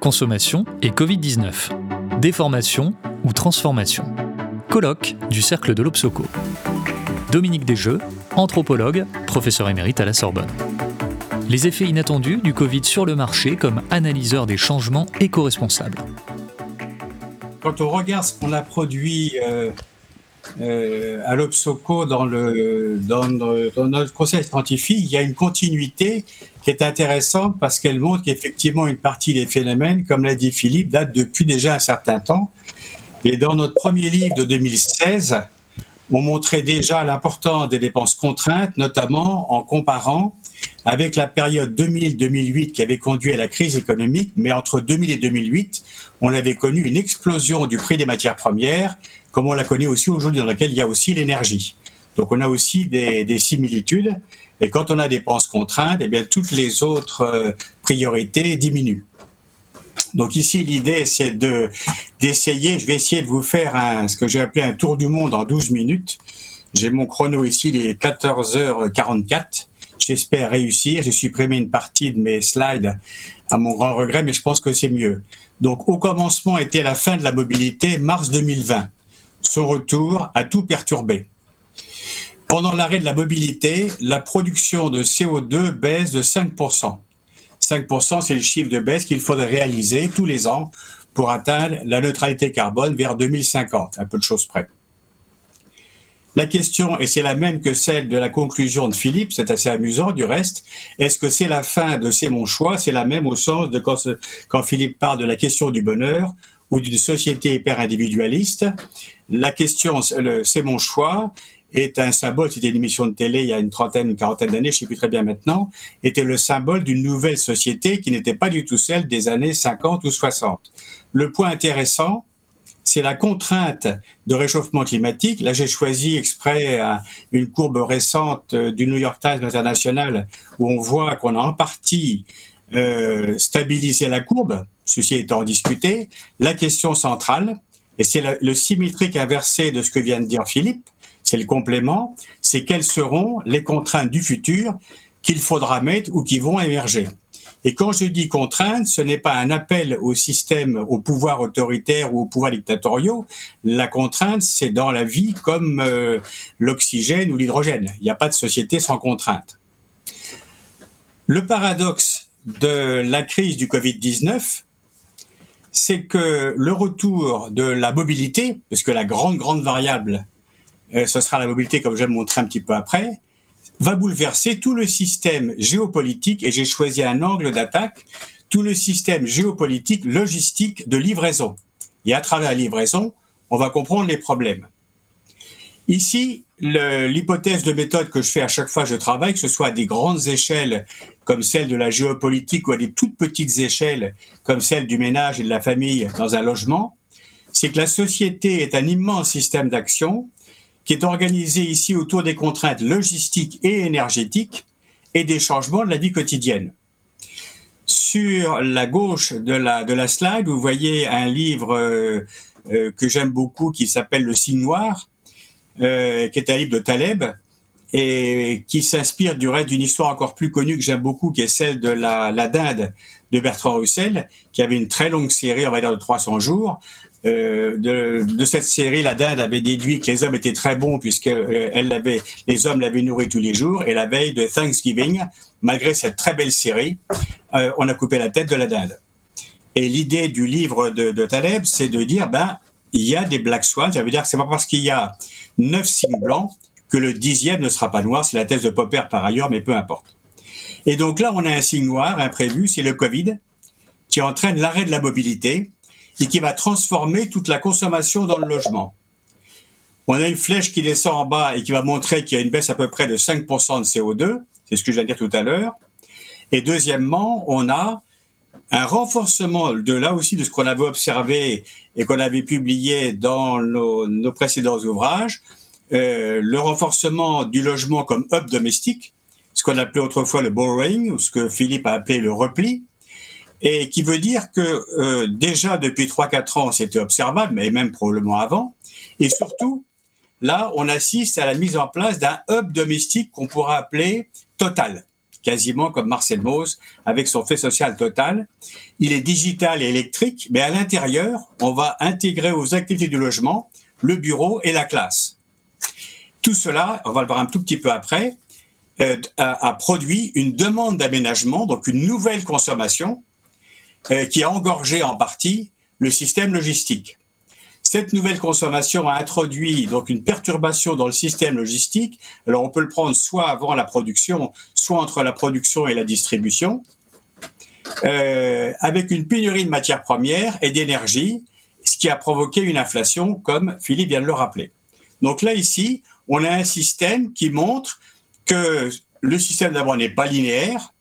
consommation et Covid-19. Déformation ou transformation. Colloque du Cercle de l'Obsoco. Dominique Desjeux, anthropologue, professeur émérite à la Sorbonne. Les effets inattendus du Covid sur le marché comme analyseur des changements éco-responsables. Quand on regarde ce qu'on a produit euh, euh, à l'Obsoco dans, dans, notre conseil scientifique, il y a une continuité qui est intéressante parce qu'elle montre qu'effectivement une partie des phénomènes, comme l'a dit Philippe, date depuis déjà un certain temps. Et dans notre premier livre de 2016, on montrait déjà l'importance des dépenses contraintes, notamment en comparant avec la période 2000-2008 qui avait conduit à la crise économique, mais entre 2000 et 2008, on avait connu une explosion du prix des matières premières, comme on la connaît aussi aujourd'hui, dans laquelle il y a aussi l'énergie. Donc on a aussi des, similitudes, et quand on a des dépenses contraintes, eh bien toutes les autres euh, priorités diminuent. Donc ici, l'idée, c'est de, d'essayer, je vais essayer de vous faire un, ce que j'ai appelé un tour du monde en 12 minutes. J'ai mon chrono ici, il est 14h44. J'espère réussir. J'ai supprimé une partie de mes slides à mon grand regret, mais je pense que c'est mieux. Donc, au commencement était la fin de la mobilité, mars 2020. Son retour a tout perturbé. Pendant l'arrêt de la mobilité, la production de CO2 baisse de 5%. 5%, c'est le chiffre de baisse qu'il faudrait réaliser tous les ans pour atteindre la neutralité carbone vers 2050, un peu de choses près. La question, et c'est la même que celle de la conclusion de Philippe, c'est assez amusant du reste, est-ce que c'est la fin de C'est mon choix? C'est la même au sens de quand, quand Philippe parle de la question du bonheur ou d'une société hyper individualiste. La question, c'est mon choix, est un symbole, c'était une émission de télé il y a une trentaine, une quarantaine d'années, je ne sais plus très bien maintenant, était le symbole d'une nouvelle société qui n'était pas du tout celle des années 50 ou 60. Le point intéressant, c'est la contrainte de réchauffement climatique. Là, j'ai choisi exprès une courbe récente euh, du New York Times International où on voit qu'on a en partie euh, stabilisé la courbe, ceci étant discuté. La question centrale, et c'est le symétrique inversé de ce que vient de dire Philippe, c'est le complément, c'est quelles seront les contraintes du futur qu'il faudra mettre ou qui vont émerger. Et quand je dis contrainte, ce n'est pas un appel au système, au pouvoir autoritaire ou au pouvoir dictatoriaux. La contrainte, c'est dans la vie comme euh, l'oxygène ou l'hydrogène. Il n'y a pas de société sans contrainte. Le paradoxe de la crise du Covid-19, c'est que le retour de la mobilité, parce que la grande, grande variable, ce sera la mobilité, comme je vais le montrer un petit peu après, va bouleverser tout le système géopolitique, et j'ai choisi un angle d'attaque, tout le système géopolitique, logistique de livraison. Et à travers la livraison, on va comprendre les problèmes. Ici, l'hypothèse de méthode que je fais à chaque fois que je travaille, que ce soit à des grandes échelles comme celle de la géopolitique ou à des toutes petites échelles comme celle du ménage et de la famille dans un logement, c'est que la société est un immense système d'action qui est organisé ici autour des contraintes logistiques et énergétiques et des changements de la vie quotidienne. Sur la gauche de la, de la slide, vous voyez un livre euh, euh, que j'aime beaucoup qui s'appelle Le signe noir, euh, qui est un livre de Taleb et qui s'inspire du reste d'une histoire encore plus connue que j'aime beaucoup, qui est celle de la, la dinde de Bertrand Russell, qui avait une très longue série, on va dire de 300 jours, euh, de, cette série, la dinde avait déduit que les hommes étaient très bons puisque euh, les hommes l'avaient nourri tous les jours. Et la veille de Thanksgiving, malgré cette très belle série, euh, on a coupé la tête de la dinde. Et l'idée du livre de, de Taleb, c'est de dire, ben, il y a des black swans. Ça veut dire que c'est pas parce qu'il y a neuf signes blancs que le dixième ne sera pas noir. C'est la thèse de Popper par ailleurs, mais peu importe. Et donc là, on a un signe noir imprévu, c'est le Covid, qui entraîne l'arrêt de la mobilité et qui va transformer toute la consommation dans le logement. On a une flèche qui descend en bas et qui va montrer qu'il y a une baisse à peu près de 5% de CO2, c'est ce que je viens de dire tout à l'heure. Et deuxièmement, on a un renforcement de là aussi de ce qu'on avait observé et qu'on avait publié dans nos, précédents ouvrages, euh, le renforcement du logement comme hub domestique, ce qu'on appelait autrefois le borrowing, ou ce que Philippe a appelé le repli, et qui veut dire que euh, déjà depuis 3-4 ans, c'était observable, mais même probablement avant, et surtout, là, on assiste à la mise en place d'un hub domestique qu'on pourra appeler total. quasiment comme Marcel Mauss avec son fait social total. Il est digital et électrique, mais à l'intérieur, on va intégrer aux activités du logement le bureau et la classe. Tout cela, on va le voir un tout petit peu après, euh, a, produit une demande d'aménagement, donc une nouvelle consommation, euh, qui a engorgé en partie le système logistique. Cette nouvelle consommation a introduit donc une perturbation dans le système logistique. Alors on peut le prendre soit avant la production, soit entre la production et la distribution, euh, avec une pénurie de matières premières et d'énergie, ce qui a provoqué une inflation, comme Philippe vient de le rappeler. Donc là ici, on a un système qui montre que le système d'abord n'est pas linéaire,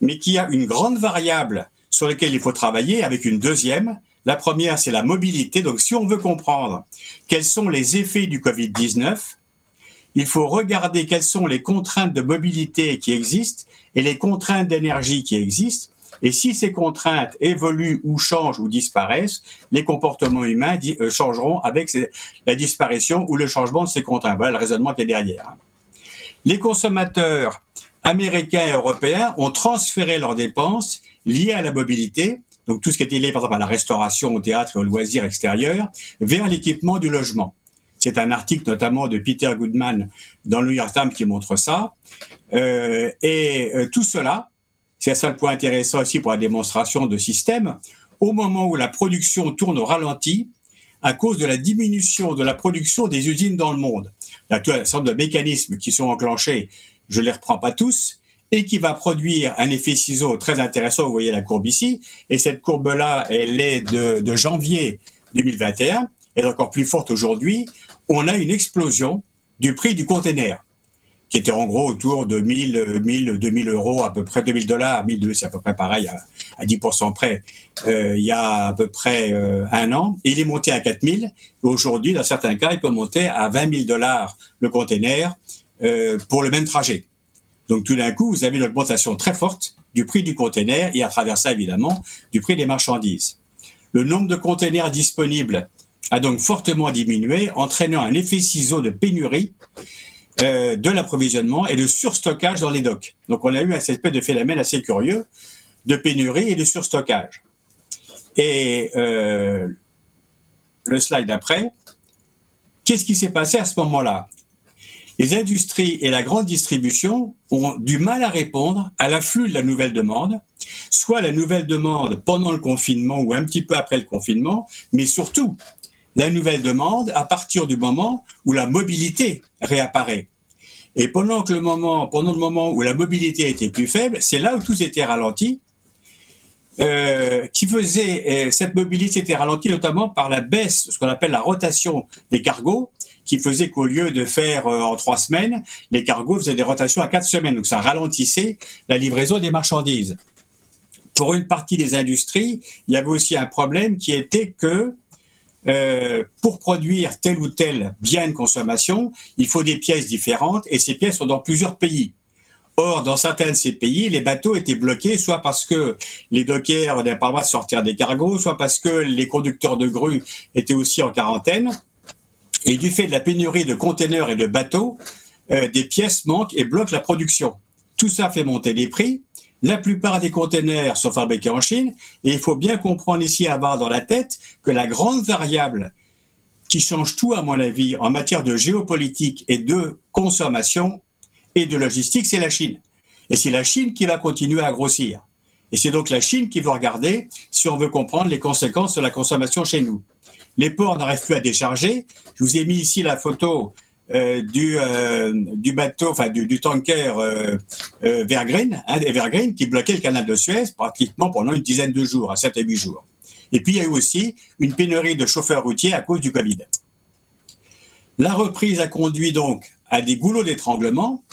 mais qu'il y a une grande variable sur laquelle il faut travailler, avec une deuxième, la première, c'est la mobilité. Donc, si on veut comprendre quels sont les effets du Covid-19, il faut regarder quelles sont les contraintes de mobilité qui existent et les contraintes d'énergie qui existent. Et si ces contraintes évoluent ou changent ou disparaissent, les comportements humains euh, changeront avec la disparition ou le changement de ces contraintes. Voilà le raisonnement qui est derrière. Les consommateurs américains et européens ont transféré leurs dépenses liées à la mobilité donc tout ce qui était lié par exemple à la restauration, au théâtre et aux loisirs extérieurs, vers l'équipement du logement. C'est un article notamment de Peter Goodman dans le New York Times qui montre ça. Euh, et euh, tout cela, c'est ça le point intéressant aussi pour la démonstration de système, au moment où la production tourne au ralenti, à cause de la diminution de la production des usines dans le monde. Il y a tout un certain de mécanismes qui sont enclenchés, je ne les reprends pas tous, et qui va produire un effet ciseau très intéressant. Vous voyez la courbe ici. Et cette courbe-là, elle est de, janvier 2021. Elle est encore plus forte aujourd'hui. On a une explosion du prix du container, qui était en gros autour de 1000, 1000 2000 euros, à peu près 2000 dollars. 1002, c'est à peu près pareil, à, 10% près, euh, il y a à peu près euh, un an. Il est monté à 4000. Aujourd'hui, dans certains cas, il peut monter à 20 000 dollars le container euh, pour le même trajet. Donc tout d'un coup, vous avez une augmentation très forte du prix du container et à travers ça, évidemment, du prix des marchandises. Le nombre de containers disponibles a donc fortement diminué, entraînant un effet ciseau de pénurie euh, de l'approvisionnement et de surstockage dans les docks. Donc on a eu un espèce de phénomène assez curieux de pénurie et de surstockage. Et euh, le slide d'après, qu'est-ce qui s'est passé à ce moment-là? Les industries et la grande distribution ont du mal à répondre à l'afflux de la nouvelle demande, soit la nouvelle demande pendant le confinement ou un petit peu après le confinement, mais surtout la nouvelle demande à partir du moment où la mobilité réapparaît. Et pendant le moment, pendant le moment où la mobilité était plus faible, c'est là où tout était ralenti. Euh, qui faisait euh, cette mobilité était ralentie notamment par la baisse, ce qu'on appelle la rotation des cargos, qui faisait qu'au lieu de faire euh, en trois semaines, les cargos faisaient des rotations à quatre semaines. Donc ça ralentissait la livraison des marchandises. Pour une partie des industries, il y avait aussi un problème qui était que euh, pour produire tel ou tel bien de consommation, il faut des pièces différentes et ces pièces sont dans plusieurs pays. Or, dans certains de ces pays, les bateaux étaient bloqués, soit parce que les dockers n'avaient pas le droit de sortir des cargos, soit parce que les conducteurs de grues étaient aussi en quarantaine. Et du fait de la pénurie de containers et de bateaux, euh, des pièces manquent et bloquent la production. Tout ça fait monter les prix. La plupart des containers sont fabriqués en Chine et il faut bien comprendre ici, avoir dans la tête, que la grande variable qui change tout, à mon avis, en matière de géopolitique et de consommation et de logistique, c'est la Chine. Et c'est la Chine qui va continuer à grossir. Et c'est donc la Chine qui va regarder si on veut comprendre les conséquences de la consommation chez nous les ports n'arrivent plus à décharger. Je vous ai mis ici la photo du, euh, du bateau, enfin du, du tanker euh, euh hein, qui bloquait le canal de Suez pratiquement pendant une dizaine de jours, à 7 à 8 jours. Et puis il y a eu aussi une pénurie de chauffeurs routiers à cause du Covid. La reprise a conduit donc à des goulots d'étranglement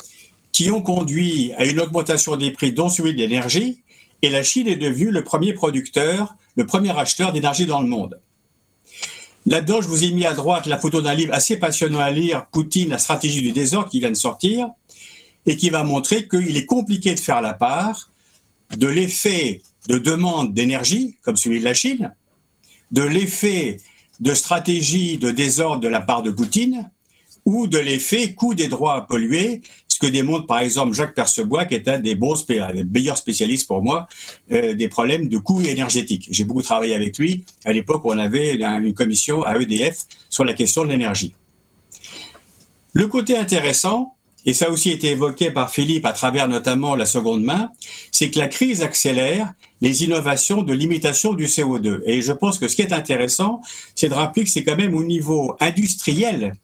qui ont conduit à une augmentation des prix, dont celui de l'énergie, et la Chine est devenue le premier producteur, le premier acheteur d'énergie dans le monde. Là-dedans, je vous ai mis à droite la photo d'un livre assez passionnant à lire, Poutine, la stratégie du désordre, qui vient de sortir, et qui va montrer qu'il est compliqué de faire la part de l'effet de demande d'énergie, comme celui de la Chine, de l'effet de stratégie de désordre de la part de Poutine, ou de l'effet coût des droits à polluer, que démontre par exemple Jacques Percebois, qui est un des bons, meilleurs spécialistes pour moi euh, des problèmes de coûts énergétiques. J'ai beaucoup travaillé avec lui à l'époque où on avait une commission à EDF sur la question de l'énergie. Le côté intéressant, et ça a aussi été évoqué par Philippe à travers notamment la seconde main, c'est que la crise accélère les innovations de limitation du CO2. Et je pense que ce qui est intéressant, c'est de rappeler que c'est quand même au niveau industriel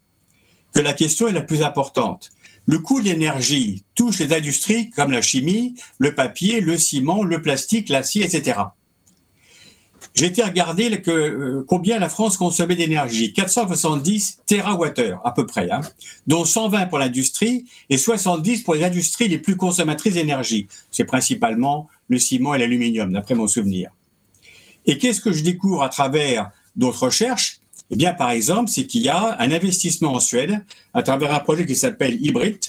que la question est la plus importante. Le coût de l'énergie touche les industries comme la chimie, le papier, le ciment, le plastique, l'acier, etc. J'ai été regarder euh, combien la France consommait d'énergie. 470 TWh à peu près, hein, dont 120 pour l'industrie et 70 pour les industries les plus consommatrices d'énergie. C'est principalement le ciment et l'aluminium, d'après mon souvenir. Et qu'est-ce que je découvre à travers d'autres recherches? Eh bien, par exemple, c'est qu'il y a un investissement en Suède à travers un projet qui s'appelle Hybrid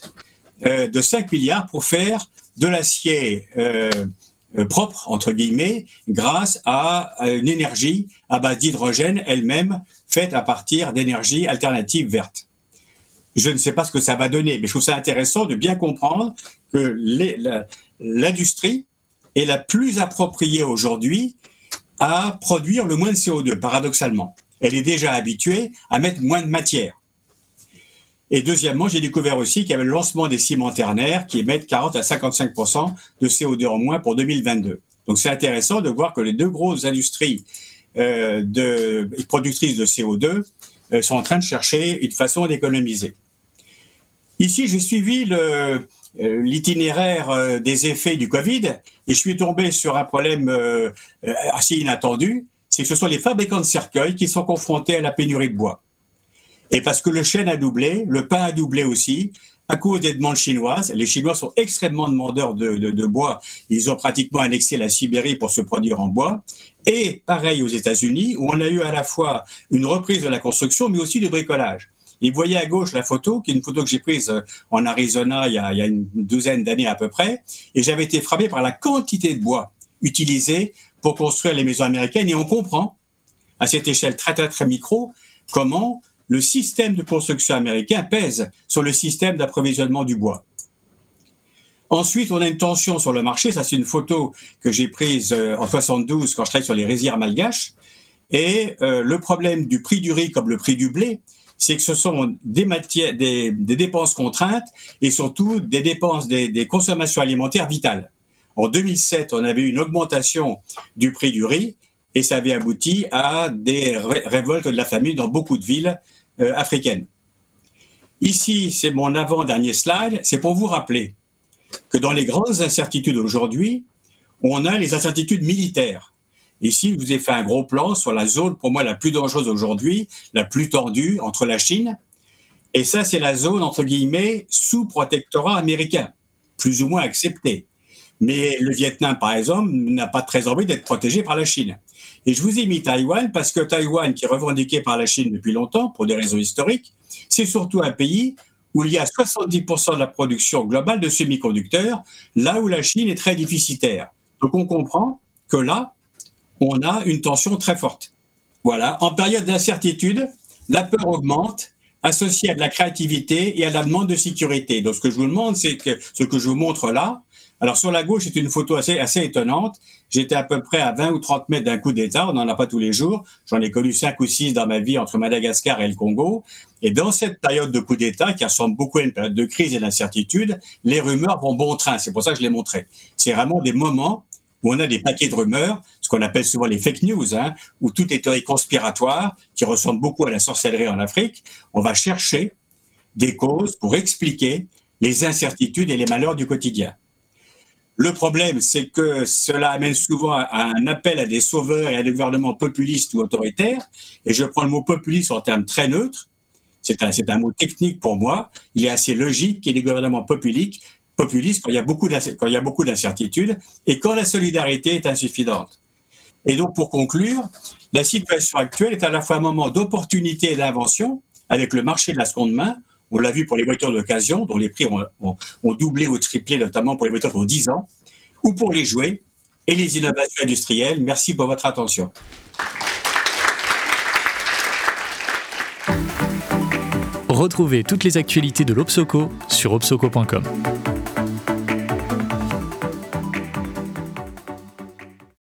euh, de 5 milliards pour faire de l'acier euh, euh, propre, entre guillemets, grâce à une énergie à base d'hydrogène elle-même faite à partir d'énergie alternative verte. Je ne sais pas ce que ça va donner, mais je trouve ça intéressant de bien comprendre que l'industrie est la plus appropriée aujourd'hui à produire le moins de CO2, paradoxalement. Elle est déjà habituée à mettre moins de matière. Et deuxièmement, j'ai découvert aussi qu'il y avait le lancement des ciments ternaires qui émettent 40 à 55% de CO2 en moins pour 2022. Donc c'est intéressant de voir que les deux grosses industries euh, de, productrices de CO2 euh, sont en train de chercher une façon d'économiser. Ici, j'ai suivi euh, l'itinéraire des effets du Covid et je suis tombé sur un problème assez inattendu, c'est que ce sont les fabricants de cercueils qui sont confrontés à la pénurie de bois. Et parce que le chêne a doublé, le pain a doublé aussi, à cause des demandes chinoises. Les Chinois sont extrêmement demandeurs de, bois. Ils ont pratiquement annexé la Sibérie pour se produire en bois. Et pareil aux États-Unis, où on a eu à la fois une reprise de la construction, mais aussi du bricolage. Et vous voyez à gauche la photo, qui est une photo que j'ai prise euh, en Arizona il y a, il y a une douzaine d'années à peu près. Et j'avais été frappé par la quantité de bois utilisé pour construire les maisons américaines. Et on comprend, à cette échelle très, très, très micro, comment le système de construction américain pèse sur le système d'approvisionnement du bois. Ensuite, on a une tension sur le marché. Ça, c'est une photo que j'ai prise euh, en 72 quand je travaillais sur les rizières malgaches. Et euh, le problème du prix du riz comme le prix du blé, c'est que ce sont des, dépenses contraintes et surtout des dépenses des, consommations alimentaires vitales. En 2007, on avait une augmentation du prix du riz et ça avait abouti à des révoltes de la famille dans beaucoup de villes euh, africaine. Ici, c'est mon avant-dernier slide, c'est pour vous rappeler que dans les grandes incertitudes aujourd'hui, on a les incertitudes militaires. Ici, je vous ai fait un gros plan sur la zone, pour moi, la plus dangereuse aujourd'hui, la plus tendue entre la Chine. Et ça, c'est la zone, entre guillemets, sous protectorat américain, plus ou moins acceptée. Mais le Vietnam, par exemple, n'a pas très envie d'être protégé par la Chine. Et je vous ai mis Taïwan parce que Taïwan, qui est revendiqué par la Chine depuis longtemps, pour des raisons historiques, c'est surtout un pays où il y a 70% de la production globale de semi-conducteurs, là où la Chine est très déficitaire. Donc on comprend que là, on a une tension très forte. Voilà, en période d'incertitude, la peur augmente, associée à de la créativité et à la demande de sécurité. Donc ce que je vous demande, c'est que ce que je vous montre là, alors sur la gauche, c'est une photo assez, assez étonnante. J'étais à peu près à 20 ou 30 mètres d'un coup d'État, on n'en a pas tous les jours. J'en ai connu 5 ou 6 dans ma vie entre Madagascar et le Congo. Et dans cette période de coup d'État, qui ressemble beaucoup à une période de crise et d'incertitude, les rumeurs vont bon train. C'est pour ça que je l'ai montré. C'est vraiment des moments où on a des paquets de rumeurs, ce qu'on appelle souvent les fake news, hein, où tout est théorie conspiratoire, qui ressemble beaucoup à la sorcellerie en Afrique. On va chercher des causes pour expliquer les incertitudes et les malheurs du quotidien. Le problème, c'est que cela amène souvent à un appel à des sauveurs et à des gouvernements populistes ou autoritaires. Et je prends le mot populiste en termes très neutres. C'est un, mot technique pour moi. Il est assez logique qu'il y ait des gouvernements populistes, populistes quand il y a beaucoup d'incertitudes et quand la solidarité est insuffisante. Et donc, pour conclure, la situation actuelle est à la fois un moment d'opportunité et d'invention avec le marché de la seconde main, on l'a vu pour les voitures d'occasion, dont les prix ont, doublé ou triplé, notamment pour les voitures pour 10 ans, ou pour les jouets et les innovations industrielles. Merci pour votre attention. Retrouvez toutes les actualités de l'Obsoco sur obsoco.com.